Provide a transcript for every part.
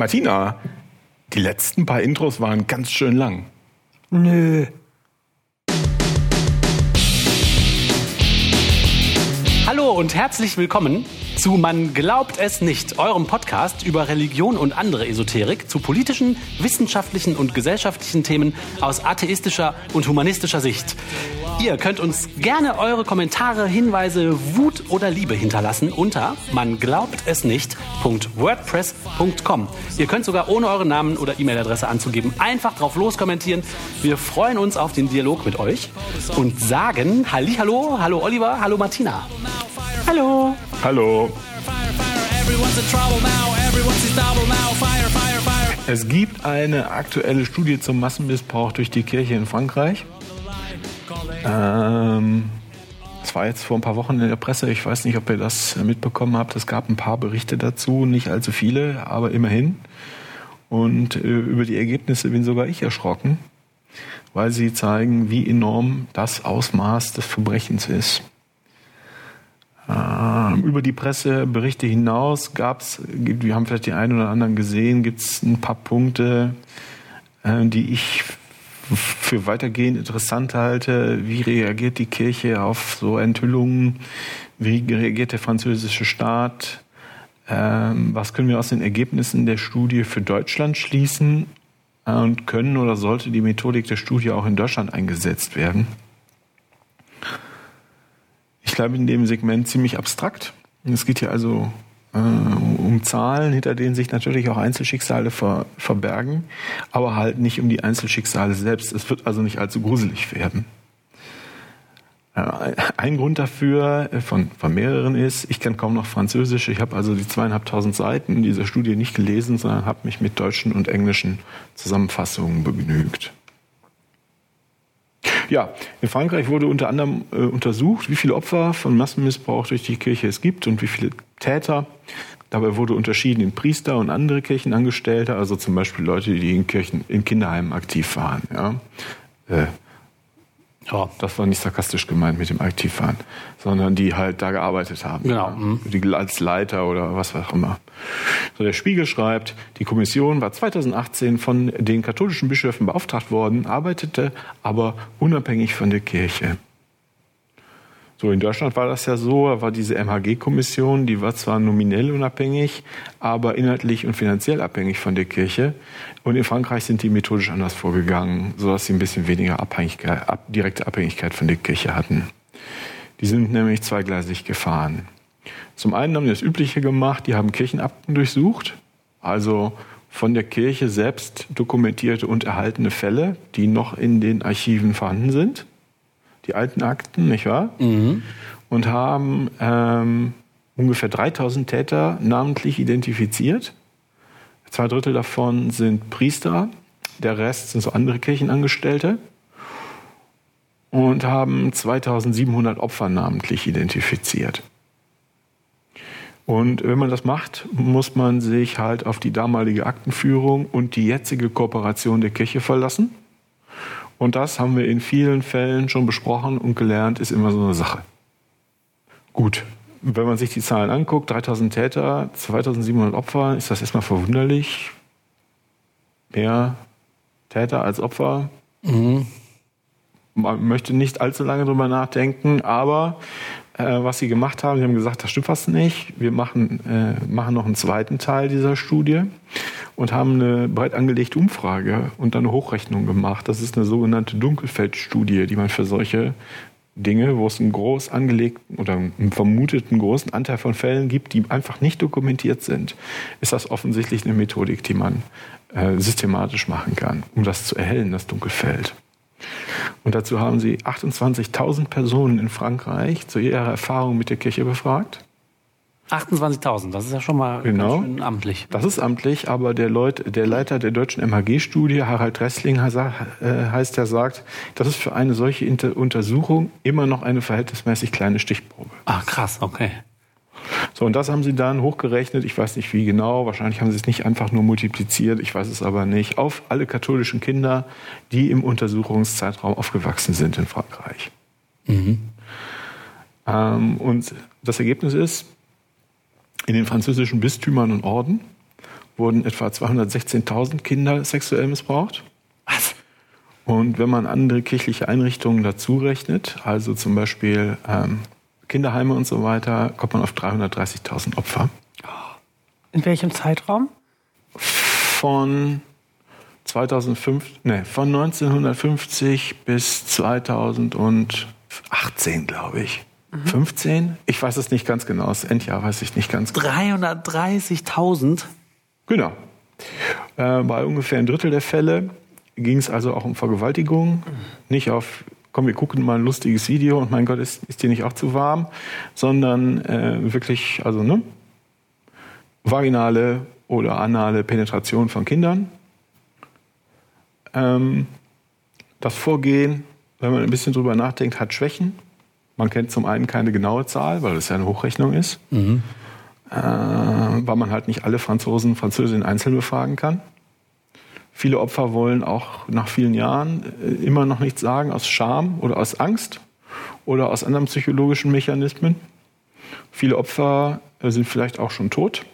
Martina, die letzten paar Intros waren ganz schön lang. Nö. Hallo und herzlich willkommen zu Man glaubt es nicht, eurem Podcast über Religion und andere Esoterik zu politischen, wissenschaftlichen und gesellschaftlichen Themen aus atheistischer und humanistischer Sicht. Ihr könnt uns gerne eure Kommentare, Hinweise, Wut oder Liebe hinterlassen unter man glaubt es nicht.wordpress.com. Ihr könnt sogar ohne euren Namen oder E-Mail-Adresse anzugeben einfach drauf loskommentieren. Wir freuen uns auf den Dialog mit euch und sagen Hallo, hallo Oliver, hallo Martina. Hallo. Hallo. Es gibt eine aktuelle Studie zum Massenmissbrauch durch die Kirche in Frankreich. Ähm, das war jetzt vor ein paar Wochen in der Presse. Ich weiß nicht, ob ihr das mitbekommen habt. Es gab ein paar Berichte dazu, nicht allzu viele, aber immerhin. Und äh, über die Ergebnisse bin sogar ich erschrocken, weil sie zeigen, wie enorm das Ausmaß des Verbrechens ist. Ähm, über die Presseberichte hinaus gab es, wir haben vielleicht die einen oder anderen gesehen, gibt es ein paar Punkte, äh, die ich für weitergehend interessant halte. Wie reagiert die Kirche auf so Enthüllungen? Wie reagiert der französische Staat? Ähm, was können wir aus den Ergebnissen der Studie für Deutschland schließen? Und können oder sollte die Methodik der Studie auch in Deutschland eingesetzt werden? Ich bleibe in dem Segment ziemlich abstrakt. Es geht hier also äh, um Zahlen, hinter denen sich natürlich auch Einzelschicksale ver, verbergen, aber halt nicht um die Einzelschicksale selbst. Es wird also nicht allzu gruselig werden. Äh, ein Grund dafür äh, von, von mehreren ist, ich kann kaum noch Französisch. Ich habe also die zweieinhalbtausend Seiten dieser Studie nicht gelesen, sondern habe mich mit deutschen und englischen Zusammenfassungen begnügt. Ja, in Frankreich wurde unter anderem äh, untersucht, wie viele Opfer von Massenmissbrauch durch die Kirche es gibt und wie viele Täter. Dabei wurde unterschieden in Priester und andere Kirchenangestellte, also zum Beispiel Leute, die in Kirchen, in Kinderheimen aktiv waren. Ja. Äh, ja. Das war nicht sarkastisch gemeint mit dem Aktivfahren, sondern die halt da gearbeitet haben. Genau. Mhm. Die, als Leiter oder was auch immer. So, der Spiegel schreibt, die Kommission war 2018 von den katholischen Bischöfen beauftragt worden, arbeitete aber unabhängig von der Kirche. So, in Deutschland war das ja so, da war diese MHG-Kommission, die war zwar nominell unabhängig, aber inhaltlich und finanziell abhängig von der Kirche. Und in Frankreich sind die methodisch anders vorgegangen, sodass sie ein bisschen weniger Abhängigkeit, ab, direkte Abhängigkeit von der Kirche hatten. Die sind nämlich zweigleisig gefahren. Zum einen haben die das Übliche gemacht, die haben Kirchenakten durchsucht, also von der Kirche selbst dokumentierte und erhaltene Fälle, die noch in den Archiven vorhanden sind die alten Akten, nicht wahr? Mhm. Und haben ähm, ungefähr 3000 Täter namentlich identifiziert. Zwei Drittel davon sind Priester, der Rest sind so andere Kirchenangestellte. Und haben 2700 Opfer namentlich identifiziert. Und wenn man das macht, muss man sich halt auf die damalige Aktenführung und die jetzige Kooperation der Kirche verlassen. Und das haben wir in vielen Fällen schon besprochen und gelernt, ist immer so eine Sache. Gut, wenn man sich die Zahlen anguckt, 3000 Täter, 2700 Opfer, ist das erstmal verwunderlich. Mehr Täter als Opfer. Mhm. Man möchte nicht allzu lange drüber nachdenken, aber äh, was sie gemacht haben, sie haben gesagt, das stimmt fast nicht. Wir machen, äh, machen noch einen zweiten Teil dieser Studie und haben eine breit angelegte Umfrage und dann eine Hochrechnung gemacht. Das ist eine sogenannte Dunkelfeldstudie, die man für solche Dinge, wo es einen groß angelegten oder einen vermuteten großen Anteil von Fällen gibt, die einfach nicht dokumentiert sind, ist das offensichtlich eine Methodik, die man äh, systematisch machen kann, um das zu erhellen, das Dunkelfeld. Und dazu haben sie 28.000 Personen in Frankreich zu ihrer Erfahrung mit der Kirche befragt. 28.000, das ist ja schon mal genau. amtlich. Das ist amtlich, aber der, Leut, der Leiter der deutschen MHG-Studie, Harald Dressling, äh, heißt, er sagt, das ist für eine solche Inter Untersuchung immer noch eine verhältnismäßig kleine Stichprobe. Ach krass, okay. So, und das haben sie dann hochgerechnet, ich weiß nicht wie genau, wahrscheinlich haben sie es nicht einfach nur multipliziert, ich weiß es aber nicht, auf alle katholischen Kinder, die im Untersuchungszeitraum aufgewachsen sind in Frankreich. Mhm. Ähm, und das Ergebnis ist, in den französischen Bistümern und Orden wurden etwa 216.000 Kinder sexuell missbraucht. Was? Und wenn man andere kirchliche Einrichtungen dazu rechnet, also zum Beispiel ähm, Kinderheime und so weiter, kommt man auf 330.000 Opfer. In welchem Zeitraum? Von 2005, ne, von 1950 bis 2018, glaube ich. 15? Ich weiß es nicht ganz genau. Das Endjahr weiß ich nicht ganz genau. 330.000? Genau. Äh, bei ungefähr ein Drittel der Fälle ging es also auch um Vergewaltigung. Nicht auf, komm, wir gucken mal ein lustiges Video und mein Gott, ist, ist dir nicht auch zu warm, sondern äh, wirklich, also, ne? Vaginale oder anale Penetration von Kindern. Ähm, das Vorgehen, wenn man ein bisschen drüber nachdenkt, hat Schwächen. Man kennt zum einen keine genaue Zahl, weil es ja eine Hochrechnung ist. Äh, weil man halt nicht alle Franzosen, Französinnen einzeln befragen kann. Viele Opfer wollen auch nach vielen Jahren äh, immer noch nichts sagen, aus Scham oder aus Angst oder aus anderen psychologischen Mechanismen. Viele Opfer äh, sind vielleicht auch schon tot.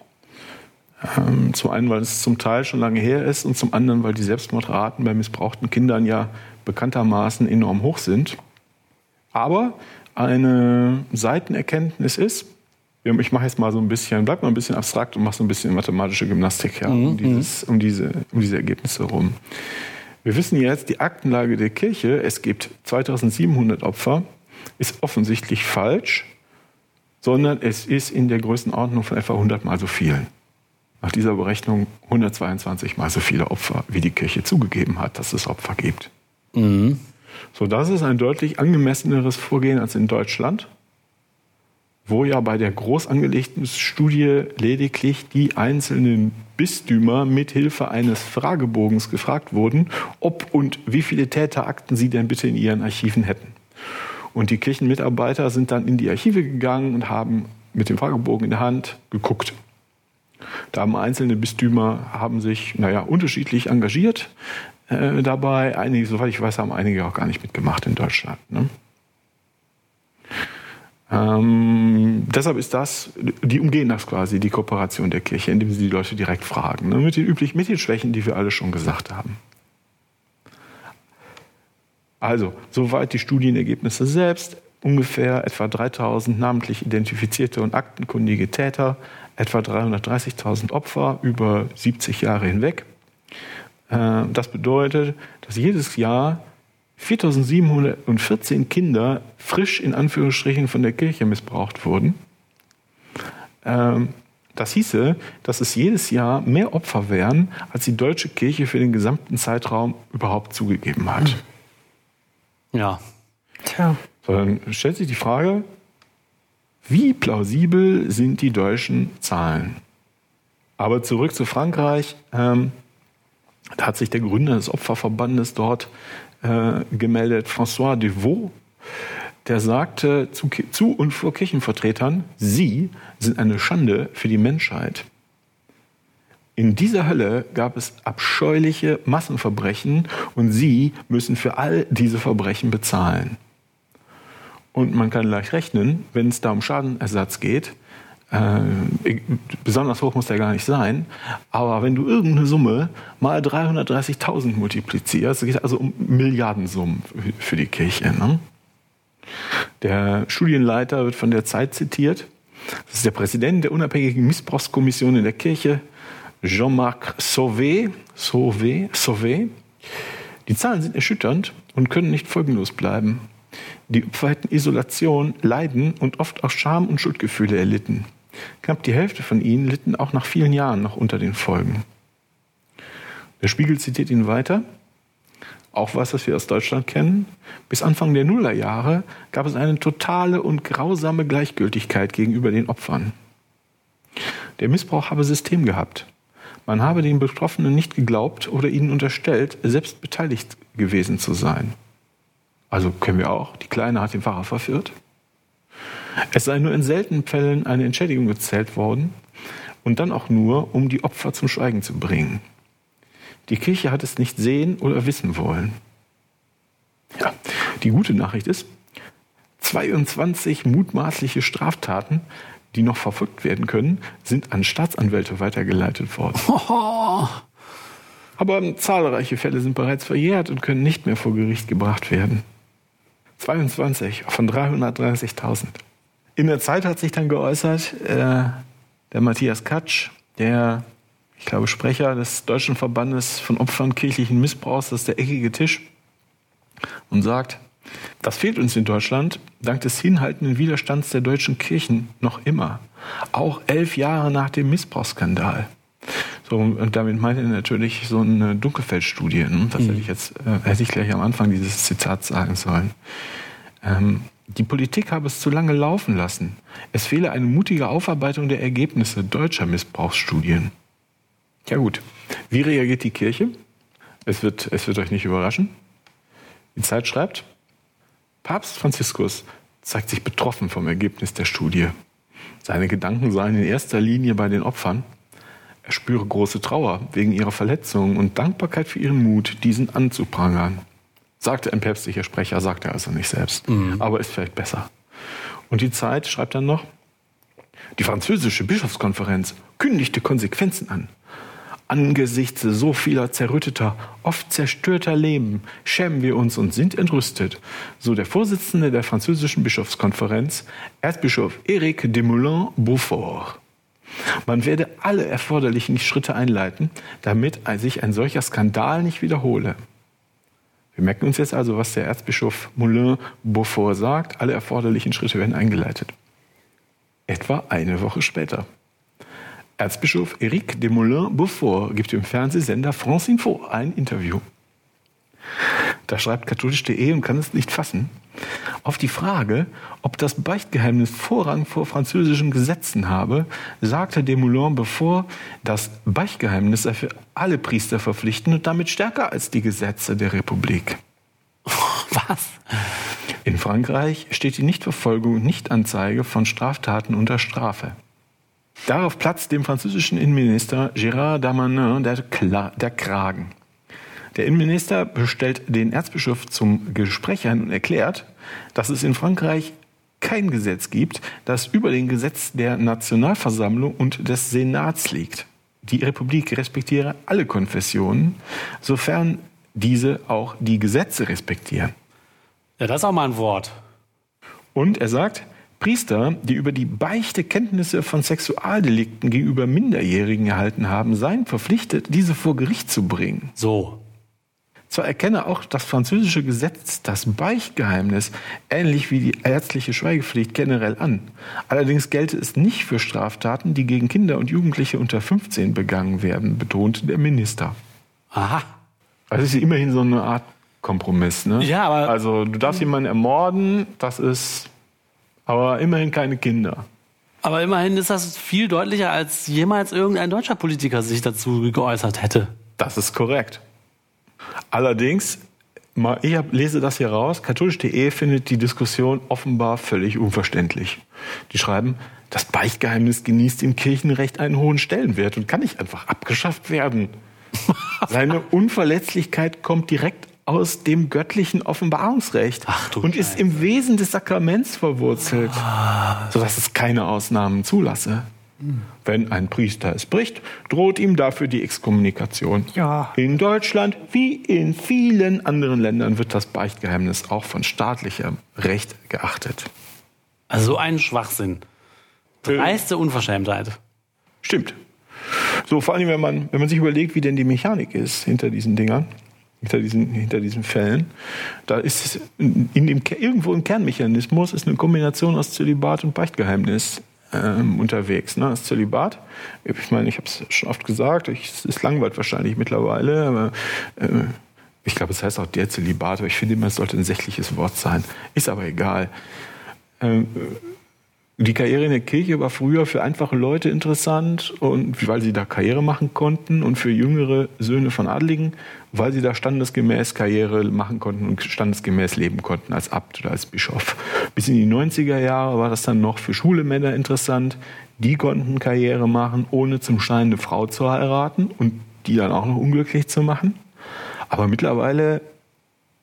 Ähm, zum einen, weil es zum Teil schon lange her ist und zum anderen, weil die Selbstmordraten bei missbrauchten Kindern ja bekanntermaßen enorm hoch sind. Aber eine Seitenerkenntnis ist, ich mache jetzt mal so ein bisschen, bleib mal ein bisschen abstrakt und mache so ein bisschen mathematische Gymnastik ja, um, dieses, um, diese, um diese Ergebnisse herum. Wir wissen jetzt, die Aktenlage der Kirche, es gibt 2700 Opfer, ist offensichtlich falsch, sondern es ist in der Größenordnung von etwa 100 mal so viel. Nach dieser Berechnung 122 mal so viele Opfer, wie die Kirche zugegeben hat, dass es Opfer gibt. So, das ist ein deutlich angemesseneres Vorgehen als in Deutschland, wo ja bei der groß angelegten Studie lediglich die einzelnen Bistümer mithilfe eines Fragebogens gefragt wurden, ob und wie viele Täterakten sie denn bitte in ihren Archiven hätten. Und die Kirchenmitarbeiter sind dann in die Archive gegangen und haben mit dem Fragebogen in der Hand geguckt. Da haben einzelne Bistümer haben sich, naja, unterschiedlich engagiert äh, dabei. Einige, soweit ich weiß, haben einige auch gar nicht mitgemacht in Deutschland. Ne? Ähm, deshalb ist das, die umgehen das quasi, die Kooperation der Kirche, indem sie die Leute direkt fragen. Ne? Mit den üblichen, mit den Schwächen, die wir alle schon gesagt haben. Also, soweit die Studienergebnisse selbst. Ungefähr etwa 3000 namentlich identifizierte und aktenkundige Täter, etwa 330.000 Opfer über 70 Jahre hinweg. Äh, das bedeutet, dass jedes Jahr 4714 Kinder frisch in Anführungsstrichen von der Kirche missbraucht wurden. Ähm, das hieße, dass es jedes Jahr mehr Opfer wären, als die deutsche Kirche für den gesamten Zeitraum überhaupt zugegeben hat. Ja. Tja. So, dann stellt sich die Frage, wie plausibel sind die deutschen Zahlen? Aber zurück zu Frankreich. Ähm, da hat sich der Gründer des Opferverbandes dort äh, gemeldet, François Devaux. Der sagte zu, zu und vor Kirchenvertretern, Sie sind eine Schande für die Menschheit. In dieser Hölle gab es abscheuliche Massenverbrechen und Sie müssen für all diese Verbrechen bezahlen. Und man kann leicht rechnen, wenn es da um Schadenersatz geht, äh, besonders hoch muss der gar nicht sein, aber wenn du irgendeine Summe mal 330.000 multiplizierst, es geht also um Milliardensummen für die Kirche. Ne? Der Studienleiter wird von der Zeit zitiert. Das ist der Präsident der unabhängigen Missbrauchskommission in der Kirche, Jean-Marc Sauvé. Sauvé, Sauvé. Die Zahlen sind erschütternd und können nicht folgenlos bleiben. Die Opfer hätten Isolation, Leiden und oft auch Scham und Schuldgefühle erlitten. Knapp die Hälfte von ihnen litten auch nach vielen Jahren noch unter den Folgen. Der Spiegel zitiert ihn weiter. Auch was, was wir aus Deutschland kennen. Bis Anfang der Nullerjahre gab es eine totale und grausame Gleichgültigkeit gegenüber den Opfern. Der Missbrauch habe System gehabt. Man habe den Betroffenen nicht geglaubt oder ihnen unterstellt, selbst beteiligt gewesen zu sein. Also können wir auch, die Kleine hat den Pfarrer verführt. Es sei nur in seltenen Fällen eine Entschädigung gezählt worden und dann auch nur, um die Opfer zum Schweigen zu bringen. Die Kirche hat es nicht sehen oder wissen wollen. Ja, die gute Nachricht ist, 22 mutmaßliche Straftaten die noch verfolgt werden können, sind an Staatsanwälte weitergeleitet worden. Aber zahlreiche Fälle sind bereits verjährt und können nicht mehr vor Gericht gebracht werden. 22 von 330.000. In der Zeit hat sich dann geäußert äh, der Matthias Katsch, der, ich glaube, Sprecher des Deutschen Verbandes von Opfern kirchlichen Missbrauchs, das ist der eckige Tisch, und sagt, das fehlt uns in Deutschland dank des hinhaltenden Widerstands der deutschen Kirchen noch immer. Auch elf Jahre nach dem Missbrauchsskandal. So, und damit meint er natürlich so eine Dunkelfeldstudie. Ne? Das hätte ich jetzt, äh, hätte ich gleich am Anfang dieses Zitats sagen sollen. Ähm, die Politik habe es zu lange laufen lassen. Es fehle eine mutige Aufarbeitung der Ergebnisse deutscher Missbrauchsstudien. Ja gut, wie reagiert die Kirche? Es wird, es wird euch nicht überraschen. Die Zeit schreibt, Papst Franziskus zeigt sich betroffen vom Ergebnis der Studie. Seine Gedanken seien in erster Linie bei den Opfern. Er spüre große Trauer wegen ihrer Verletzungen und Dankbarkeit für ihren Mut, diesen anzuprangern. Sagte ein päpstlicher Sprecher, sagt er also nicht selbst. Mhm. Aber ist vielleicht besser. Und die Zeit schreibt dann noch, die französische Bischofskonferenz kündigte Konsequenzen an. Angesichts so vieler zerrütteter, oft zerstörter Leben schämen wir uns und sind entrüstet, so der Vorsitzende der französischen Bischofskonferenz, Erzbischof Éric de Moulin-Beaufort. Man werde alle erforderlichen Schritte einleiten, damit sich ein solcher Skandal nicht wiederhole. Wir merken uns jetzt also, was der Erzbischof Moulin-Beaufort sagt. Alle erforderlichen Schritte werden eingeleitet. Etwa eine Woche später. Erzbischof Éric de Moulin-Beaufort gibt im Fernsehsender France Info ein Interview. Da schreibt katholisch.de und kann es nicht fassen. Auf die Frage, ob das Beichtgeheimnis Vorrang vor französischen Gesetzen habe, sagte Desmoulins bevor, das Beichtgeheimnis sei für alle Priester verpflichtend und damit stärker als die Gesetze der Republik. Was? In Frankreich steht die Nichtverfolgung und Nichtanzeige von Straftaten unter Strafe. Darauf platzt dem französischen Innenminister Gérard Darmanin der, Kla der Kragen. Der Innenminister bestellt den Erzbischof zum Gespräch ein und erklärt, dass es in Frankreich kein Gesetz gibt, das über dem Gesetz der Nationalversammlung und des Senats liegt. Die Republik respektiere alle Konfessionen, sofern diese auch die Gesetze respektieren. Ja, das ist auch mal ein Wort. Und er sagt, Priester, die über die Beichte Kenntnisse von Sexualdelikten gegenüber Minderjährigen erhalten haben, seien verpflichtet, diese vor Gericht zu bringen. So. Zwar erkenne auch das französische Gesetz das Beichtgeheimnis ähnlich wie die ärztliche Schweigepflicht generell an. Allerdings gelte es nicht für Straftaten, die gegen Kinder und Jugendliche unter 15 begangen werden, betonte der Minister. Aha. Also ist immerhin so eine Art Kompromiss, ne? Ja, aber. Also du darfst jemanden ermorden, das ist aber immerhin keine Kinder. Aber immerhin ist das viel deutlicher, als jemals irgendein deutscher Politiker sich dazu geäußert hätte. Das ist korrekt. Allerdings, ich lese das hier raus, katholisch.de findet die Diskussion offenbar völlig unverständlich. Die schreiben, das Beichtgeheimnis genießt im Kirchenrecht einen hohen Stellenwert und kann nicht einfach abgeschafft werden. Seine Unverletzlichkeit kommt direkt aus dem göttlichen Offenbarungsrecht und ist im Wesen des Sakraments verwurzelt, ah. sodass es keine Ausnahmen zulasse. Wenn ein Priester es bricht, droht ihm dafür die Exkommunikation. Ja. In Deutschland wie in vielen anderen Ländern wird das Beichtgeheimnis auch von staatlichem Recht geachtet. Also so ein Schwachsinn. Dreiste Unverschämtheit. Stimmt. So, vor allem, wenn man, wenn man sich überlegt, wie denn die Mechanik ist hinter diesen Dingern, hinter diesen, hinter diesen Fällen. Da ist in dem, irgendwo im Kernmechanismus ist eine Kombination aus Zölibat und Beichtgeheimnis ähm, unterwegs. Ne? Das Zölibat, ich meine, ich habe es schon oft gesagt, es ist langweilig wahrscheinlich mittlerweile, aber äh, ich glaube, es heißt auch der Zölibat, aber ich finde immer, es sollte ein sächliches Wort sein. Ist aber egal. Ähm, die Karriere in der Kirche war früher für einfache Leute interessant und weil sie da Karriere machen konnten und für jüngere Söhne von Adligen, weil sie da standesgemäß Karriere machen konnten und standesgemäß leben konnten als Abt oder als Bischof. Bis in die 90er Jahre war das dann noch für schwule Männer interessant. Die konnten Karriere machen, ohne zum Schein eine Frau zu heiraten und die dann auch noch unglücklich zu machen. Aber mittlerweile,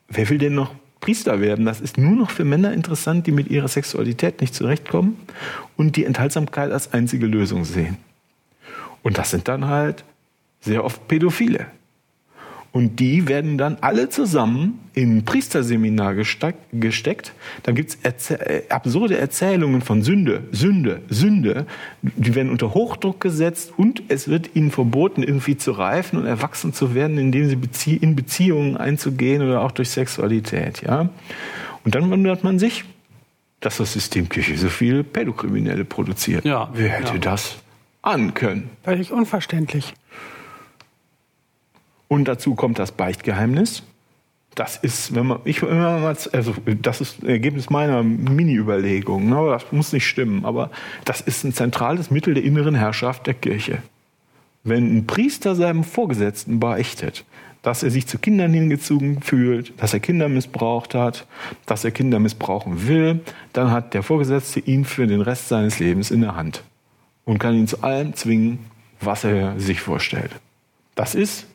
wer will denn noch Priester werden, das ist nur noch für Männer interessant, die mit ihrer Sexualität nicht zurechtkommen und die Enthaltsamkeit als einzige Lösung sehen. Und das sind dann halt sehr oft Pädophile. Und die werden dann alle zusammen in ein Priesterseminar gesteckt. Dann gibt's Erzäh äh, absurde Erzählungen von Sünde, Sünde, Sünde. Die werden unter Hochdruck gesetzt und es wird ihnen verboten, irgendwie zu reifen und erwachsen zu werden, indem sie Bezie in Beziehungen einzugehen oder auch durch Sexualität. Ja? Und dann wundert man sich, dass das System Kirche so viele Pädokriminelle produziert. Ja, Wer hätte ja. das ahnen können? Völlig unverständlich. Und dazu kommt das Beichtgeheimnis. Das ist, wenn man, ich, man mal, also das ist Ergebnis meiner Mini-Überlegung. Ne? Das muss nicht stimmen, aber das ist ein zentrales Mittel der inneren Herrschaft der Kirche. Wenn ein Priester seinem Vorgesetzten beichtet, dass er sich zu Kindern hingezogen fühlt, dass er Kinder missbraucht hat, dass er Kinder missbrauchen will, dann hat der Vorgesetzte ihn für den Rest seines Lebens in der Hand und kann ihn zu allem zwingen, was er sich vorstellt. Das ist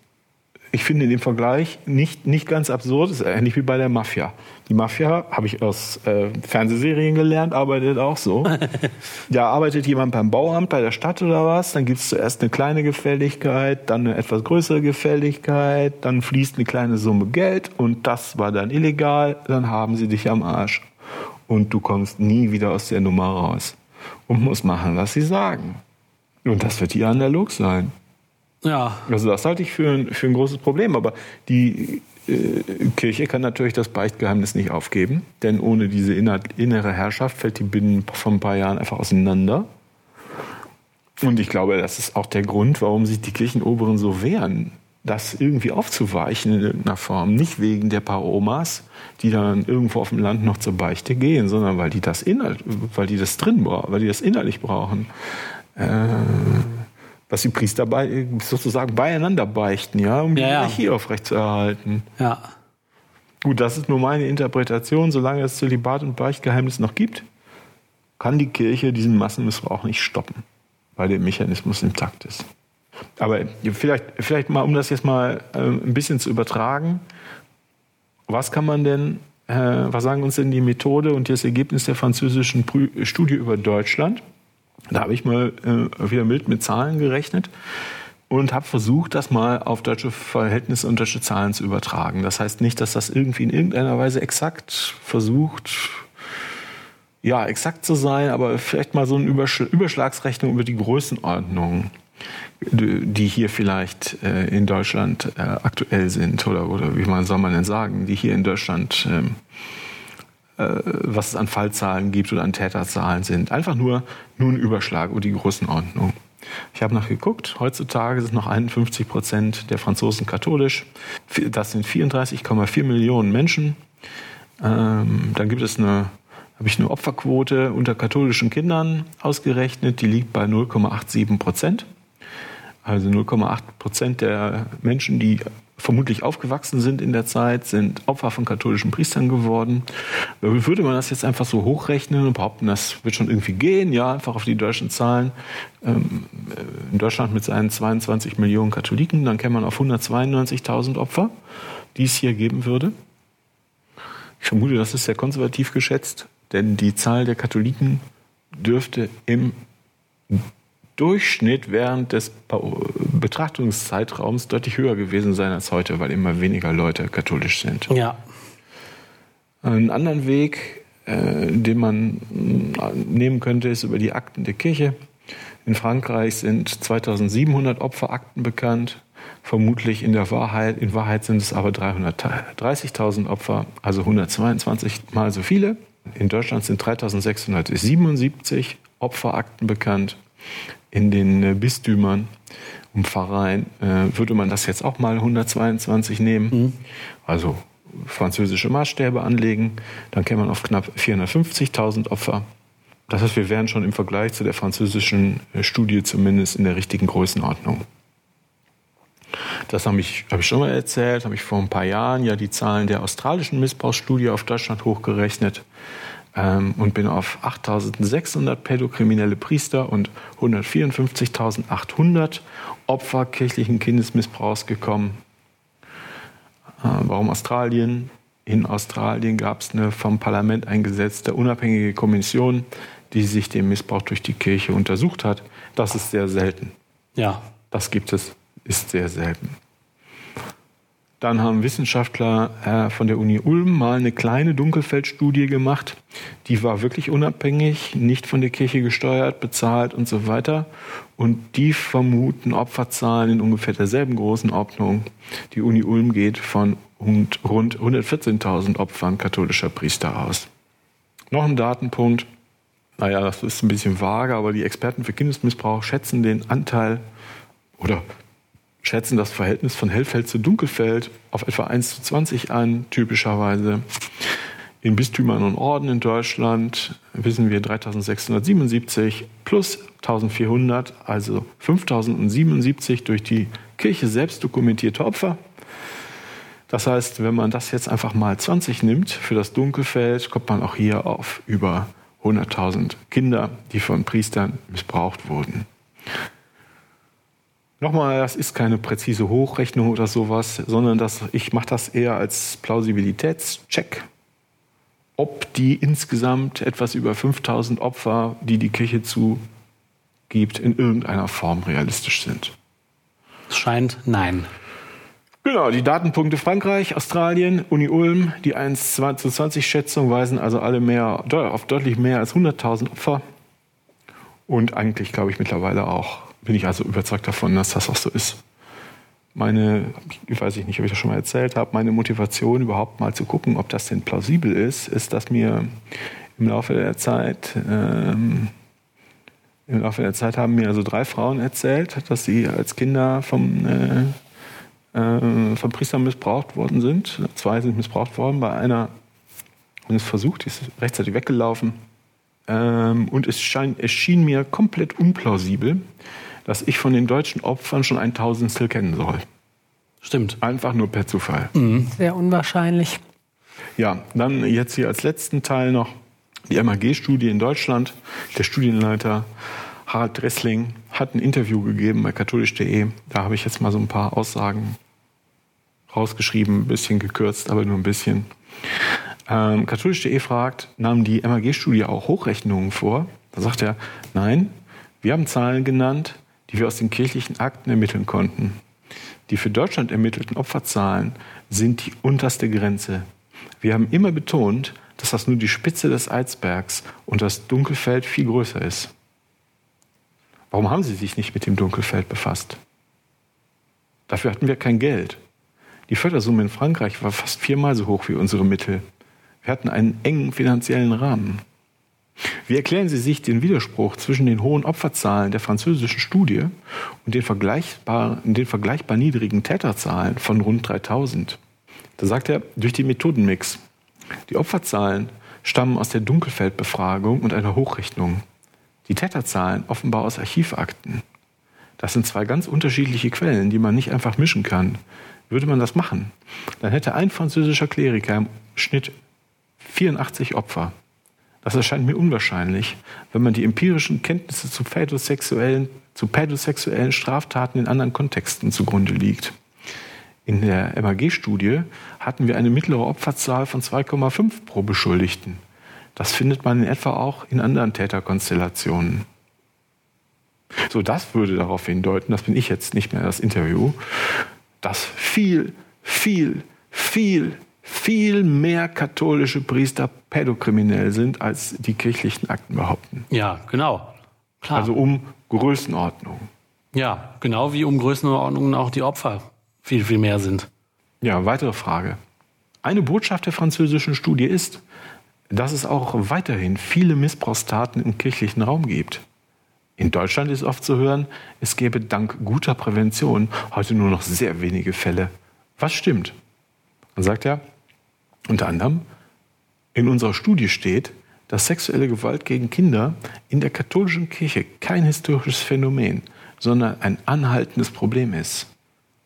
ich finde in dem Vergleich nicht, nicht ganz absurd. Das ist ähnlich wie bei der Mafia. Die Mafia, habe ich aus äh, Fernsehserien gelernt, arbeitet auch so. da arbeitet jemand beim Bauamt, bei der Stadt oder was. Dann gibt es zuerst eine kleine Gefälligkeit, dann eine etwas größere Gefälligkeit, dann fließt eine kleine Summe Geld und das war dann illegal. Dann haben sie dich am Arsch. Und du kommst nie wieder aus der Nummer raus. Und musst machen, was sie sagen. Und das wird hier analog sein. Ja. Also das halte ich für ein, für ein großes Problem. Aber die äh, Kirche kann natürlich das Beichtgeheimnis nicht aufgeben, denn ohne diese inner, innere Herrschaft fällt die binnen von ein paar Jahren einfach auseinander. Und ich glaube, das ist auch der Grund, warum sich die Kirchenoberen so wehren, das irgendwie aufzuweichen in irgendeiner Form. Nicht wegen der paar Omas, die dann irgendwo auf dem Land noch zur Beichte gehen, sondern weil die das inhalt, weil die das drin brauchen, weil die das innerlich brauchen. Äh, was die Priester bei, sozusagen beieinander beichten, ja, um die Ja, ja. Hierarchie aufrechtzuerhalten. Ja. Gut, das ist nur meine Interpretation. Solange es Zölibat und Beichtgeheimnis noch gibt, kann die Kirche diesen Massenmissbrauch nicht stoppen, weil der Mechanismus intakt ist. Aber vielleicht, vielleicht mal, um das jetzt mal äh, ein bisschen zu übertragen, was kann man denn, äh, was sagen uns denn die Methode und das Ergebnis der französischen Prü Studie über Deutschland? Da habe ich mal äh, wieder mild mit Zahlen gerechnet und habe versucht, das mal auf deutsche Verhältnisse und deutsche Zahlen zu übertragen. Das heißt nicht, dass das irgendwie in irgendeiner Weise exakt versucht, ja, exakt zu sein, aber vielleicht mal so eine Überschl Überschlagsrechnung über die Größenordnung, die hier vielleicht äh, in Deutschland äh, aktuell sind oder, oder wie man soll man denn sagen, die hier in Deutschland ähm, äh, was es an Fallzahlen gibt oder an Täterzahlen sind. Einfach nur, nur ein Überschlag über die Größenordnung. Ich habe nachgeguckt, heutzutage sind noch 51 Prozent der Franzosen katholisch. Das sind 34,4 Millionen Menschen. Ähm, dann gibt es eine, habe ich eine Opferquote unter katholischen Kindern ausgerechnet, die liegt bei 0,87 Prozent. Also 0,8 Prozent der Menschen, die vermutlich aufgewachsen sind in der Zeit, sind Opfer von katholischen Priestern geworden. Würde man das jetzt einfach so hochrechnen und behaupten, das wird schon irgendwie gehen, ja, einfach auf die deutschen Zahlen. Ähm, in Deutschland mit seinen 22 Millionen Katholiken, dann käme man auf 192.000 Opfer, die es hier geben würde. Ich vermute, das ist sehr konservativ geschätzt, denn die Zahl der Katholiken dürfte im Durchschnitt während des Betrachtungszeitraums deutlich höher gewesen sein als heute, weil immer weniger Leute katholisch sind. Ja. Einen anderen Weg, äh, den man äh, nehmen könnte, ist über die Akten der Kirche. In Frankreich sind 2700 Opferakten bekannt. Vermutlich in der Wahrheit, in Wahrheit sind es aber 330.000 Opfer, also 122 mal so viele. In Deutschland sind 3677 Opferakten bekannt. In den äh, Bistümern und Pfarreien äh, würde man das jetzt auch mal 122 nehmen. Mhm. Also französische Maßstäbe anlegen, dann käme man auf knapp 450.000 Opfer. Das heißt, wir wären schon im Vergleich zu der französischen äh, Studie zumindest in der richtigen Größenordnung. Das habe ich, habe ich schon mal erzählt, habe ich vor ein paar Jahren ja die Zahlen der australischen Missbrauchsstudie auf Deutschland hochgerechnet ähm, und bin auf 8.600 pädokriminelle Priester und 154.800 Opfer kirchlichen Kindesmissbrauchs gekommen. Äh, warum Australien? In Australien gab es eine vom Parlament eingesetzte unabhängige Kommission, die sich den Missbrauch durch die Kirche untersucht hat. Das ist sehr selten. Ja. Das gibt es, ist sehr selten. Dann haben Wissenschaftler äh, von der Uni Ulm mal eine kleine Dunkelfeldstudie gemacht. Die war wirklich unabhängig, nicht von der Kirche gesteuert, bezahlt und so weiter. Und die vermuten Opferzahlen in ungefähr derselben großen Ordnung. Die Uni Ulm geht von rund 114.000 Opfern katholischer Priester aus. Noch ein Datenpunkt. Naja, das ist ein bisschen vage, aber die Experten für Kindesmissbrauch schätzen den Anteil oder schätzen das Verhältnis von Hellfeld zu Dunkelfeld auf etwa 1 zu 20 an, typischerweise. In Bistümern und Orden in Deutschland wissen wir 3677 plus 1400, also 5077 durch die Kirche selbst dokumentierte Opfer. Das heißt, wenn man das jetzt einfach mal 20 nimmt für das Dunkelfeld, kommt man auch hier auf über 100.000 Kinder, die von Priestern missbraucht wurden. Nochmal, das ist keine präzise Hochrechnung oder sowas, sondern das, ich mache das eher als Plausibilitätscheck, ob die insgesamt etwas über 5000 Opfer, die die Kirche zugibt, in irgendeiner Form realistisch sind. Es scheint nein. Genau, die Datenpunkte Frankreich, Australien, Uni Ulm, die 1 zu 20 Schätzung weisen also alle mehr, auf deutlich mehr als 100.000 Opfer. Und eigentlich glaube ich mittlerweile auch bin ich also überzeugt davon, dass das auch so ist. Meine, ich weiß nicht, ob ich das schon mal erzählt habe, meine Motivation überhaupt mal zu gucken, ob das denn plausibel ist, ist, dass mir im Laufe der Zeit, ähm, im Laufe der Zeit haben mir also drei Frauen erzählt, dass sie als Kinder vom, äh, äh, vom Priester missbraucht worden sind. Zwei sind missbraucht worden, bei einer haben es versucht, die ist rechtzeitig weggelaufen. Ähm, und es, schein, es schien mir komplett unplausibel, dass ich von den deutschen Opfern schon ein Tausendstel kennen soll. Stimmt. Einfach nur per Zufall. Mhm. Sehr unwahrscheinlich. Ja, dann jetzt hier als letzten Teil noch die MAG-Studie in Deutschland. Der Studienleiter Harald Dressling hat ein Interview gegeben bei katholisch.de. Da habe ich jetzt mal so ein paar Aussagen rausgeschrieben, ein bisschen gekürzt, aber nur ein bisschen. Ähm, katholisch.de fragt, nahm die MAG-Studie auch Hochrechnungen vor? Da sagt er, nein, wir haben Zahlen genannt, die wir aus den kirchlichen Akten ermitteln konnten. Die für Deutschland ermittelten Opferzahlen sind die unterste Grenze. Wir haben immer betont, dass das nur die Spitze des Eisbergs und das Dunkelfeld viel größer ist. Warum haben Sie sich nicht mit dem Dunkelfeld befasst? Dafür hatten wir kein Geld. Die Fördersumme in Frankreich war fast viermal so hoch wie unsere Mittel. Wir hatten einen engen finanziellen Rahmen. Wie erklären Sie sich den Widerspruch zwischen den hohen Opferzahlen der französischen Studie und den vergleichbar, den vergleichbar niedrigen Täterzahlen von rund 3000? Da sagt er, durch den Methodenmix. Die Opferzahlen stammen aus der Dunkelfeldbefragung und einer Hochrechnung. Die Täterzahlen offenbar aus Archivakten. Das sind zwei ganz unterschiedliche Quellen, die man nicht einfach mischen kann. Würde man das machen, dann hätte ein französischer Kleriker im Schnitt 84 Opfer. Das erscheint mir unwahrscheinlich, wenn man die empirischen Kenntnisse zu pädosexuellen, zu pädosexuellen Straftaten in anderen Kontexten zugrunde liegt. In der MAG-Studie hatten wir eine mittlere Opferzahl von 2,5 pro Beschuldigten. Das findet man in etwa auch in anderen Täterkonstellationen. So, das würde darauf hindeuten, das bin ich jetzt nicht mehr das Interview, dass viel, viel, viel viel mehr katholische Priester pädokriminell sind, als die kirchlichen Akten behaupten. Ja, genau. Klar. Also um Größenordnung. Ja, genau wie um Größenordnungen auch die Opfer viel, viel mehr sind. Ja, weitere Frage. Eine Botschaft der französischen Studie ist, dass es auch weiterhin viele Missbrauchstaten im kirchlichen Raum gibt. In Deutschland ist oft zu hören, es gäbe dank guter Prävention heute nur noch sehr wenige Fälle. Was stimmt? Dann sagt er, unter anderem in unserer Studie steht, dass sexuelle Gewalt gegen Kinder in der katholischen Kirche kein historisches Phänomen, sondern ein anhaltendes Problem ist.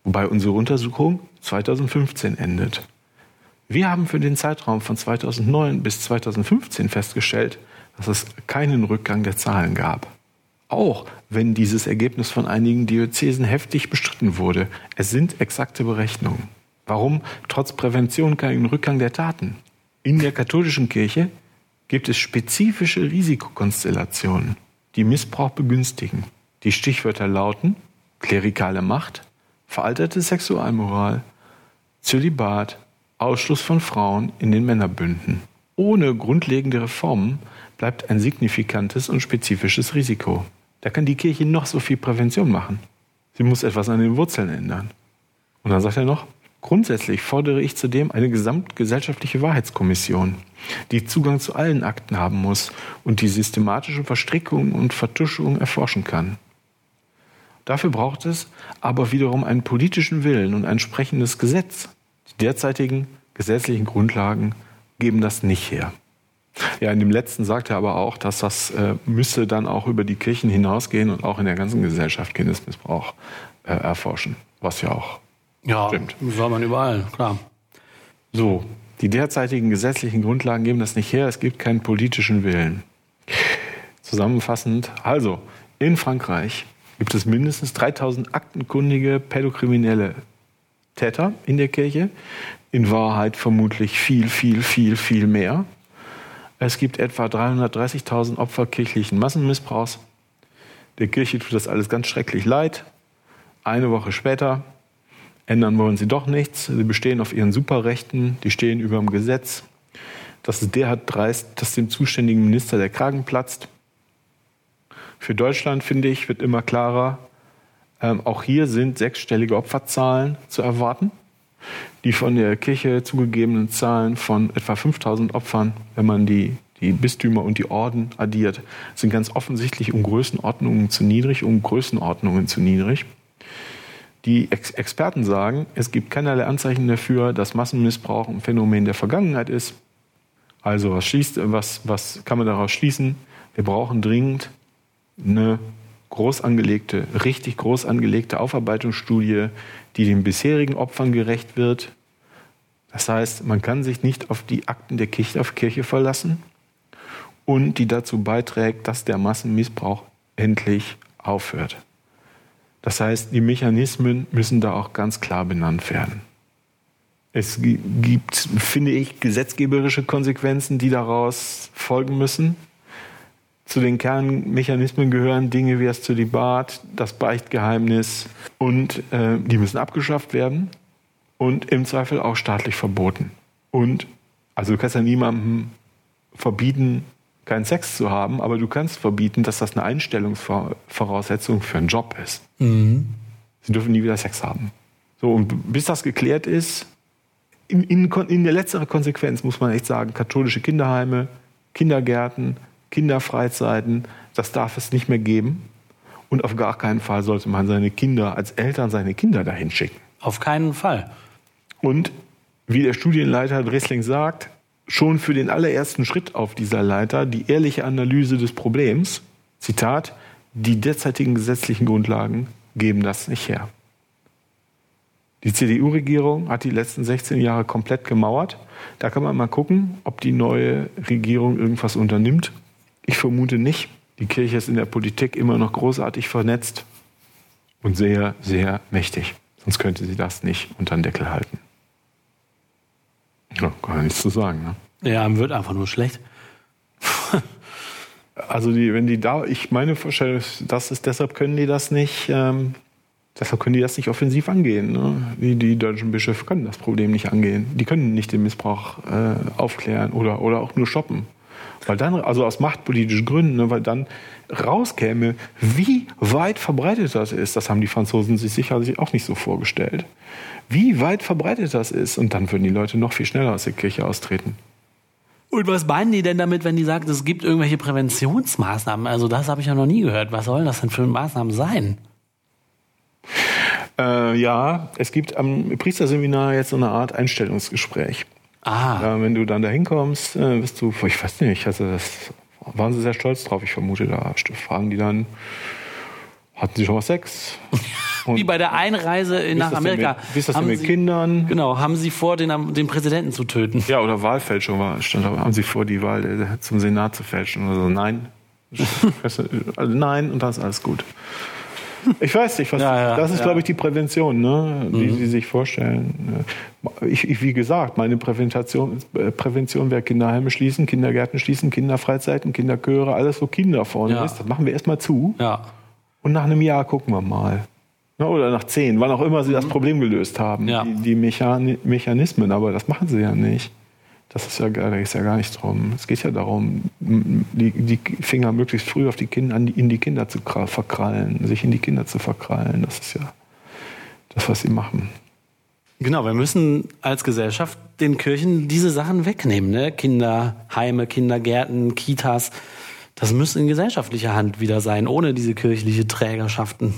Wobei unsere Untersuchung 2015 endet. Wir haben für den Zeitraum von 2009 bis 2015 festgestellt, dass es keinen Rückgang der Zahlen gab. Auch wenn dieses Ergebnis von einigen Diözesen heftig bestritten wurde. Es sind exakte Berechnungen. Warum trotz Prävention keinen Rückgang der Taten? In der katholischen Kirche gibt es spezifische Risikokonstellationen, die Missbrauch begünstigen. Die Stichwörter lauten klerikale Macht, veralterte Sexualmoral, Zölibat, Ausschluss von Frauen in den Männerbünden. Ohne grundlegende Reformen bleibt ein signifikantes und spezifisches Risiko. Da kann die Kirche noch so viel Prävention machen. Sie muss etwas an den Wurzeln ändern. Und dann sagt er noch, grundsätzlich fordere ich zudem eine gesamtgesellschaftliche Wahrheitskommission, die Zugang zu allen Akten haben muss und die systematischen Verstrickungen und Vertuschungen erforschen kann. Dafür braucht es aber wiederum einen politischen Willen und ein entsprechendes Gesetz. Die derzeitigen gesetzlichen Grundlagen geben das nicht her. Ja, in dem letzten sagt er aber auch, dass das äh, müsse dann auch über die Kirchen hinausgehen und auch in der ganzen Gesellschaft Kindesmissbrauch äh, erforschen, was ja auch ja, stimmt. soll man überall, klar. So, die derzeitigen gesetzlichen Grundlagen geben das nicht her, es gibt keinen politischen Willen. Zusammenfassend, also in Frankreich gibt es mindestens 3000 aktenkundige pädokriminelle Täter in der Kirche. In Wahrheit vermutlich viel, viel, viel, viel mehr. Es gibt etwa 330.000 Opfer kirchlichen Massenmissbrauchs. Der Kirche tut das alles ganz schrecklich leid. Eine Woche später ändern wollen sie doch nichts. Sie bestehen auf ihren Superrechten, die stehen über dem Gesetz. Das ist derart dreist, dass dem zuständigen Minister der Kragen platzt. Für Deutschland, finde ich, wird immer klarer, ähm, auch hier sind sechsstellige Opferzahlen zu erwarten. Die von der Kirche zugegebenen Zahlen von etwa 5000 Opfern, wenn man die, die Bistümer und die Orden addiert, sind ganz offensichtlich um Größenordnungen zu niedrig, um Größenordnungen zu niedrig. Die Ex Experten sagen, es gibt keinerlei Anzeichen dafür, dass Massenmissbrauch ein Phänomen der Vergangenheit ist. Also was, schließt, was, was kann man daraus schließen? Wir brauchen dringend eine groß angelegte, richtig groß angelegte Aufarbeitungsstudie, die den bisherigen Opfern gerecht wird. Das heißt, man kann sich nicht auf die Akten der Kirche, verlassen und die dazu beiträgt, dass der Massenmissbrauch endlich aufhört. Das heißt, die Mechanismen müssen da auch ganz klar benannt werden. Es gibt, finde ich, gesetzgeberische Konsequenzen, die daraus folgen müssen. Zu den Kernmechanismen gehören Dinge wie das Zölibat, das Beichtgeheimnis und äh, die müssen abgeschafft werden und im Zweifel auch staatlich verboten. Und also du kannst ja niemandem verbieten, keinen Sex zu haben, aber du kannst verbieten, dass das eine Einstellungsvoraussetzung für einen Job ist. Mhm. Sie dürfen nie wieder Sex haben. So, und bis das geklärt ist, in, in, in der letzteren Konsequenz muss man echt sagen, katholische Kinderheime, Kindergärten, Kinderfreizeiten, das darf es nicht mehr geben. Und auf gar keinen Fall sollte man seine Kinder, als Eltern seine Kinder dahin schicken. Auf keinen Fall. Und wie der Studienleiter Dressling sagt, schon für den allerersten Schritt auf dieser Leiter die ehrliche Analyse des Problems, Zitat, die derzeitigen gesetzlichen Grundlagen geben das nicht her. Die CDU-Regierung hat die letzten 16 Jahre komplett gemauert. Da kann man mal gucken, ob die neue Regierung irgendwas unternimmt. Ich vermute nicht. Die Kirche ist in der Politik immer noch großartig vernetzt und sehr, sehr mächtig. Sonst könnte sie das nicht unter den Deckel halten. Ja, ja nichts zu sagen. Ne? Ja, wird einfach nur schlecht. also die, wenn die da, ich meine Vorstellung das ist, deshalb können die das nicht, ähm, deshalb können die das nicht offensiv angehen. Ne? Die, die deutschen Bischöfe können das Problem nicht angehen. Die können nicht den Missbrauch äh, aufklären oder, oder auch nur stoppen. Weil dann, also aus machtpolitischen Gründen, ne, weil dann rauskäme, wie weit verbreitet das ist. Das haben die Franzosen sich sicherlich auch nicht so vorgestellt. Wie weit verbreitet das ist. Und dann würden die Leute noch viel schneller aus der Kirche austreten. Und was meinen die denn damit, wenn die sagen, es gibt irgendwelche Präventionsmaßnahmen? Also das habe ich ja noch nie gehört. Was sollen das denn für Maßnahmen sein? Äh, ja, es gibt am Priesterseminar jetzt so eine Art Einstellungsgespräch. Ah. Ja, wenn du dann da hinkommst, äh, bist du, ich weiß nicht, also das waren sie sehr stolz drauf, ich vermute, da fragen die dann, hatten sie schon mal Sex? Wie bei der Einreise in, nach Amerika. Mit, wie ist das denn mit sie, Kindern? Genau, haben Sie vor, den, den Präsidenten zu töten? Ja, oder Wahlfälschung war, stand, haben Sie vor, die Wahl äh, zum Senat zu fälschen? Also nein. also nein, und dann ist alles gut. Ich weiß nicht, was, Ja, ja, das ist, ja. glaube ich, die Prävention, ne, die sie sich vorstellen. Ich, ich, wie gesagt, meine Prävention, äh, Prävention wäre Kinderheime schließen, Kindergärten schließen, Kinderfreizeiten, Kinderchöre, alles, wo Kinder vorne ist, das machen wir erstmal zu. Und nach einem Jahr gucken wir mal. Ne, Oder nach zehn, wann auch immer sie das Problem gelöst haben, Mhm. Die, die Mechani Mechanismen. Aber das machen sie ja nicht. Das ist ja, gar- da ist ja gar nicht drum. Es geht ja darum, die, die Finger möglichst früh auf die Kinder, in die Kinder zu kra- verkrallen, sich in die Kinder zu verkrallen. Das ist ja das, was sie machen. Genau, wir müssen als Gesellschaft den Kirchen diese Sachen wegnehmen. Ne? Kinderheime, Kindergärten, Kitas. Das muss in gesellschaftlicher Hand wieder sein, ohne diese kirchliche Trägerschaften.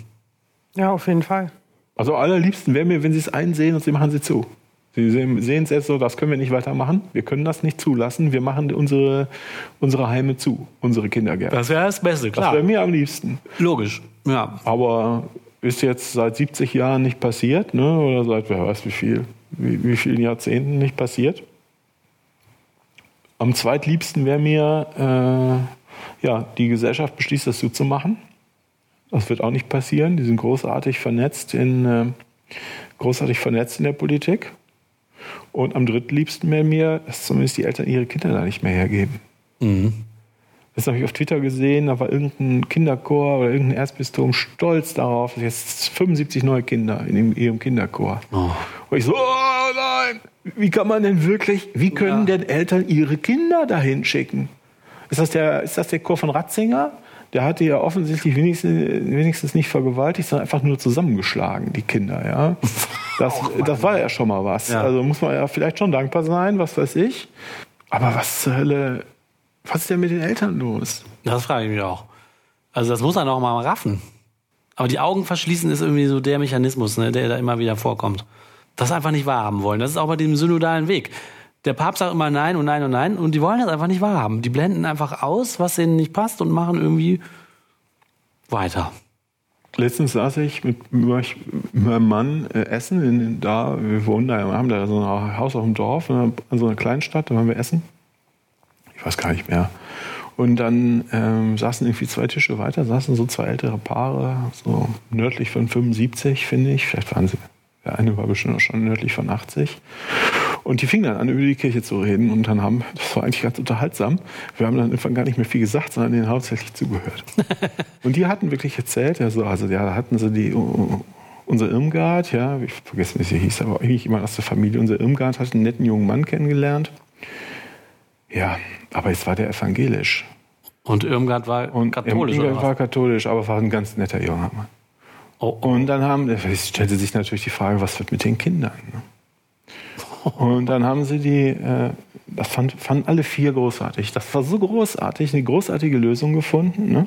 Ja, auf jeden Fall. Also allerliebsten wäre mir, wenn sie es einsehen und sie machen sie zu. Sie sehen es jetzt so, das können wir nicht weitermachen. Wir können das nicht zulassen. Wir machen unsere, unsere Heime zu, unsere Kindergärten. Das wäre das Beste, Das klar. wäre mir am liebsten. Logisch. Ja. Aber ist jetzt seit 70 Jahren nicht passiert, ne? oder seit wer weiß wie viel, wie, wie vielen Jahrzehnten nicht passiert. Am zweitliebsten wäre mir, äh, ja, die Gesellschaft beschließt, das so zu machen. Das wird auch nicht passieren. Die sind großartig vernetzt in, äh, großartig vernetzt in der Politik. Und am drittliebsten wäre mir, dass zumindest die Eltern ihre Kinder da nicht mehr hergeben. Das habe ich auf Twitter gesehen, da war irgendein Kinderchor oder irgendein Erzbistum stolz darauf, dass jetzt 75 neue Kinder in ihrem Kinderchor. Und ich so, oh nein, wie kann man denn wirklich, wie können Ja. denn Eltern ihre Kinder dahin schicken? Ist das der, ist das der Chor von Ratzinger? Der hatte ja offensichtlich wenigstens, wenigstens nicht vergewaltigt, sondern einfach nur zusammengeschlagen, die Kinder, ja. Das, das war ja schon mal was. Ja. Also muss man ja vielleicht schon dankbar sein, was weiß ich. Aber was zur Hölle, was ist denn mit den Eltern los? Das frage ich mich auch. Also das muss man auch mal raffen. Aber die Augen verschließen ist irgendwie so der Mechanismus, ne, der da immer wieder vorkommt. Das einfach nicht wahrhaben wollen. Das ist auch bei dem synodalen Weg. Der Papst sagt immer nein und nein und nein und die wollen das einfach nicht wahrhaben. Die blenden einfach aus, was denen nicht passt und machen irgendwie weiter. Letztens saß ich mit, meinem Mann äh, essen, in, da, wir wohnen da, haben da so ein Haus auf dem Dorf, in so einer Kleinstadt, da waren wir essen. Ich weiß gar nicht mehr. Und dann ähm, saßen irgendwie zwei Tische weiter, saßen so zwei ältere Paare, so nördlich von 75, finde ich. Vielleicht waren sie, der eine war bestimmt auch schon nördlich von 80. Und die fingen dann an, über die Kirche zu reden und dann haben, das war eigentlich ganz unterhaltsam, wir haben dann irgendwann gar nicht mehr viel gesagt, sondern denen hauptsächlich zugehört. und die hatten wirklich erzählt, also, also ja, da hatten sie die, unser Irmgard, ja, ich vergesse, wie sie hieß, aber eigentlich jemand aus der Familie, unser Irmgard hat einen netten jungen Mann kennengelernt. Ja, aber jetzt war der evangelisch. Und Irmgard war Und katholisch oder Irmgard war was? katholisch, aber war ein ganz netter junger Mann. Oh, oh. Und dann haben, stellte sich natürlich die Frage, was wird mit den Kindern? ne? Und dann haben sie die, äh, das fand, fanden alle vier großartig. Das war so großartig, eine großartige Lösung gefunden. Ne?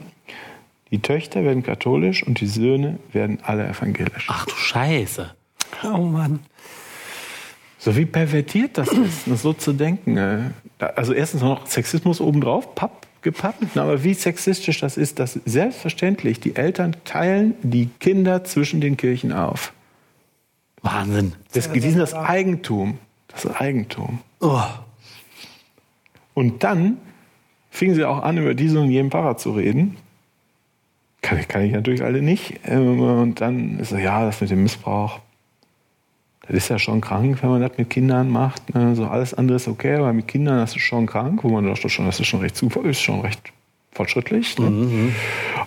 Die Töchter werden katholisch und die Söhne werden alle evangelisch. Ach du Scheiße. Oh Mann. So wie pervertiert das ist, ne, so zu denken. äh. Also erstens noch Sexismus obendrauf, papp, gepappt, aber wie sexistisch das ist, dass selbstverständlich die Eltern teilen die Kinder zwischen den Kirchen auf. Wahnsinn. Das, die sind das Eigentum. Das Eigentum. Oh. Und dann fingen sie auch an, über diesen und jenen Pfarrer zu reden. Kann, ich- kann ich natürlich alle nicht. Ähm, Und dann ist so, ja, das mit dem Missbrauch. Das ist ja schon krank, wenn man das mit Kindern macht. ne. So alles andere ist okay, aber mit Kindern das ist schon krank, wo man doch schon, das ist schon recht Zufall, ist schon recht fortschrittlich. Ne?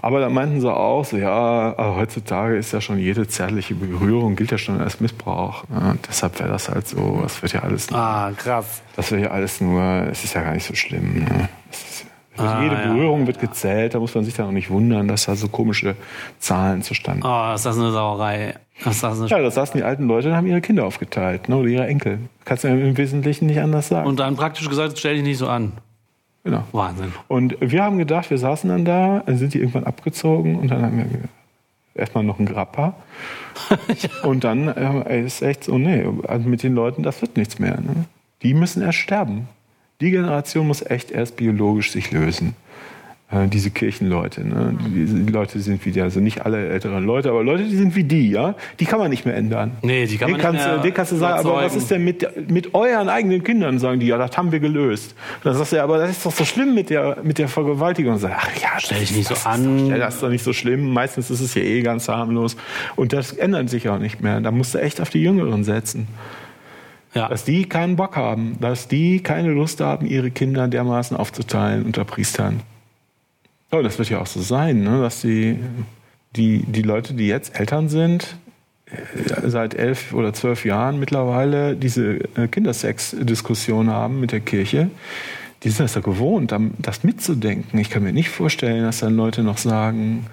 Aber da meinten sie auch, so ja, aber heutzutage ist ja schon jede zärtliche Berührung gilt ja schon als Missbrauch. Ne? Und deshalb wäre das halt so, das wird ja alles Ah, krass. das wäre ja alles nur, es ist ja gar nicht so schlimm. Ne? Ist, Ah, jede ja. Berührung wird gezählt, da muss man sich dann auch nicht wundern, dass da so komische Zahlen zustande Oh, ist das eine Sauerei. Das eine Ja, da saßen die alten Leute und haben ihre Kinder aufgeteilt, ne, oder ihre Enkel. Kannst du ja im Wesentlichen nicht anders sagen. Und dann praktisch gesagt, stell dich nicht so an. Genau. Wahnsinn. Und wir haben gedacht, wir saßen dann da, dann sind die irgendwann abgezogen und dann haben wir erstmal noch ein Grappa. Und dann äh, ist echt so, nee, also mit den Leuten, das wird nichts mehr. Ne? Die müssen erst sterben. Die Generation muss echt erst biologisch sich lösen. Äh, diese Kirchenleute. Ne? Die, die Leute sind wie die, also nicht alle älteren Leute, aber Leute, die sind wie die, ja, die kann man nicht mehr ändern. Nee, die kann den man nicht kannst, mehr du- Den kannst du sagen, aber was ist denn mit, mit euren eigenen Kindern? Sagen die, ja, das haben wir gelöst. Dann sagst du, ja, aber das ist doch so schlimm mit der, mit der Vergewaltigung. Und sag, ach ja, Stell dich nicht so an. Ist, ja, das ist doch nicht so schlimm. Meistens ist es ja eh ganz harmlos. Und das ändert sich auch nicht mehr. Da musst du echt auf die Jüngeren setzen. Ja. Dass die keinen Bock haben, dass die keine Lust haben, ihre Kinder dermaßen aufzuteilen unter Priestern. Oh, das wird ja auch so sein, ne? dass die, die, die Leute, die jetzt Eltern sind, äh, seit elf oder zwölf Jahren mittlerweile diese äh, Kindersex-Diskussion haben mit der Kirche. Die sind das ja gewohnt, das mitzudenken. Ich kann mir nicht vorstellen, dass dann Leute noch sagen,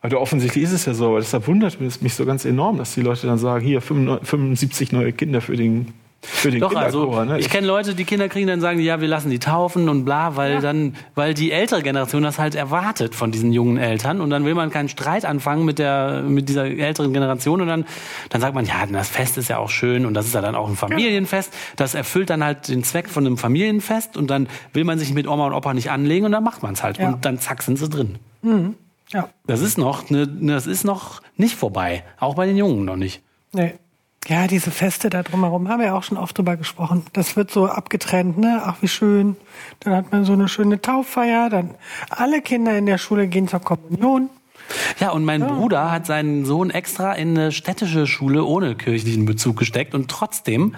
also offensichtlich ist es ja so, aber deshalb wundert es mich so ganz enorm, dass die Leute dann sagen, hier 75 neue Kinder für den, für den Doch, also ne? ich kenne Leute, die Kinder kriegen, dann sagen die, ja, wir lassen die taufen und bla, weil dann, weil die ältere Generation das halt erwartet von diesen jungen Eltern und dann will man keinen Streit anfangen mit der, mit dieser älteren Generation und dann, dann sagt man, ja, das Fest ist ja auch schön und das ist ja dann auch ein Familienfest. Das erfüllt dann halt den Zweck von einem Familienfest und dann will man sich mit Oma und Opa nicht anlegen und dann macht man es halt Ja. und dann zack sind sie drin. Ja. Das ist noch, ne, das ist noch nicht vorbei, auch bei den Jungen noch nicht. Nee. Ja, diese Feste da drumherum haben wir ja auch schon oft drüber gesprochen. Das wird so abgetrennt, ne? Ach, wie schön. Dann hat man so eine schöne Tauffeier, dann alle Kinder in der Schule gehen zur Kommunion. Ja, und mein Bruder hat seinen Sohn extra in eine städtische Schule ohne kirchlichen Bezug gesteckt und trotzdem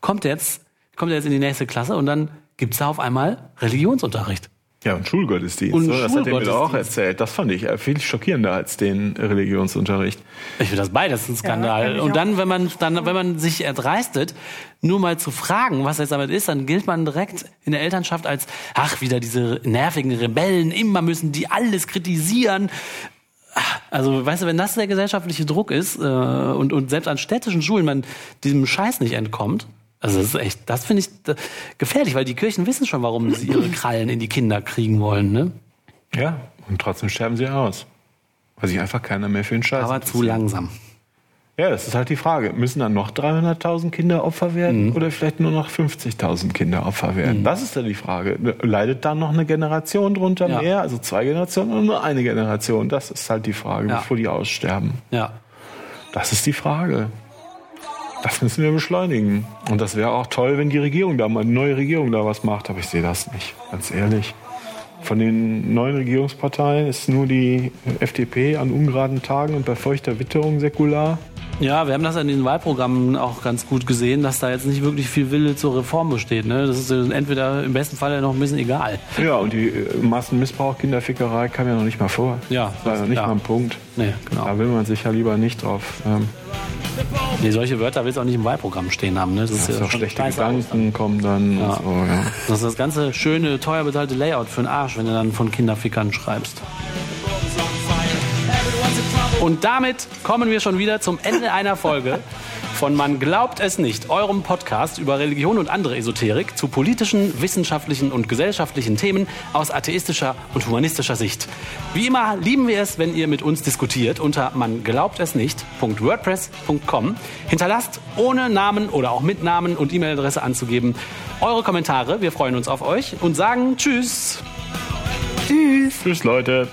kommt er jetzt, kommt er jetzt in die nächste Klasse und dann gibt's da auf einmal Religionsunterricht. Ja, und Schulgottesdienst. Und ne? das hat er mir doch auch erzählt. Das fand ich äh, viel schockierender als den Religionsunterricht. Ich finde das beides ein Skandal. ich und dann, wenn man dann, wenn man sich erdreistet, nur mal zu fragen, was jetzt damit ist, dann gilt man direkt in der Elternschaft als, ach, wieder diese nervigen Rebellen, immer müssen die alles kritisieren. Also, weißt du, wenn das der gesellschaftliche Druck ist äh, und, und selbst an städtischen Schulen man diesem Scheiß nicht entkommt, also das ist echt, das finde ich äh, gefährlich, weil die Kirchen wissen schon, warum sie ihre Krallen in die Kinder kriegen wollen, ne? Ja, und trotzdem sterben sie aus. Weil sich einfach keiner mehr für den Scheiß Aber zu langsam. Ja, das ist halt die Frage. Müssen dann noch 300.000 Kinder Opfer werden Mhm. oder vielleicht nur noch 50.000 Kinder Opfer werden? Das ist dann die Frage. Leidet dann noch eine Generation drunter Ja. mehr, also zwei Generationen oder nur eine Generation? Das ist halt die Frage, Ja. bevor die aussterben. Ja. Das ist die Frage. Das müssen wir beschleunigen. Und das wäre auch toll, wenn die Regierung da mal, die neue Regierung da was macht. Aber ich sehe das nicht, ganz ehrlich. Von den neuen Regierungsparteien ist nur die FDP an ungeraden Tagen und bei feuchter Witterung säkular. Ja, wir haben das in den Wahlprogrammen auch ganz gut gesehen, dass da jetzt nicht wirklich viel Wille zur Reform besteht. Ne? Das ist äh, entweder im besten Fall noch ein bisschen egal. Ja, und die äh, Massenmissbrauch, Kinderfickerei kam ja noch nicht mal vor. Ja, das war ja noch nicht ja. mal ein Punkt. Nee, genau. Da will man sich ja lieber nicht drauf. Ähm, Nee, solche Wörter willst du auch nicht im Wahlprogramm stehen haben. Ne? Das ist dass ja auch schlechte Gedanken kommen dann. Ja. So, ja. Das ist das ganze schöne, teuer bezahlte Layout für den Arsch, wenn du dann von Kinderfickern schreibst. Und damit kommen wir schon wieder zum Ende einer Folge von Man glaubt es nicht, eurem Podcast über Religion und andere Esoterik zu politischen, wissenschaftlichen und gesellschaftlichen Themen aus atheistischer und humanistischer Sicht. Wie immer lieben wir es, wenn ihr mit uns diskutiert unter man glaubt es nicht.wordpress.com. Hinterlasst ohne Namen oder auch mit Namen und E-Mail-Adresse anzugeben eure Kommentare. Wir freuen uns auf euch und sagen Tschüss. Tschüss. Tschüss, Leute.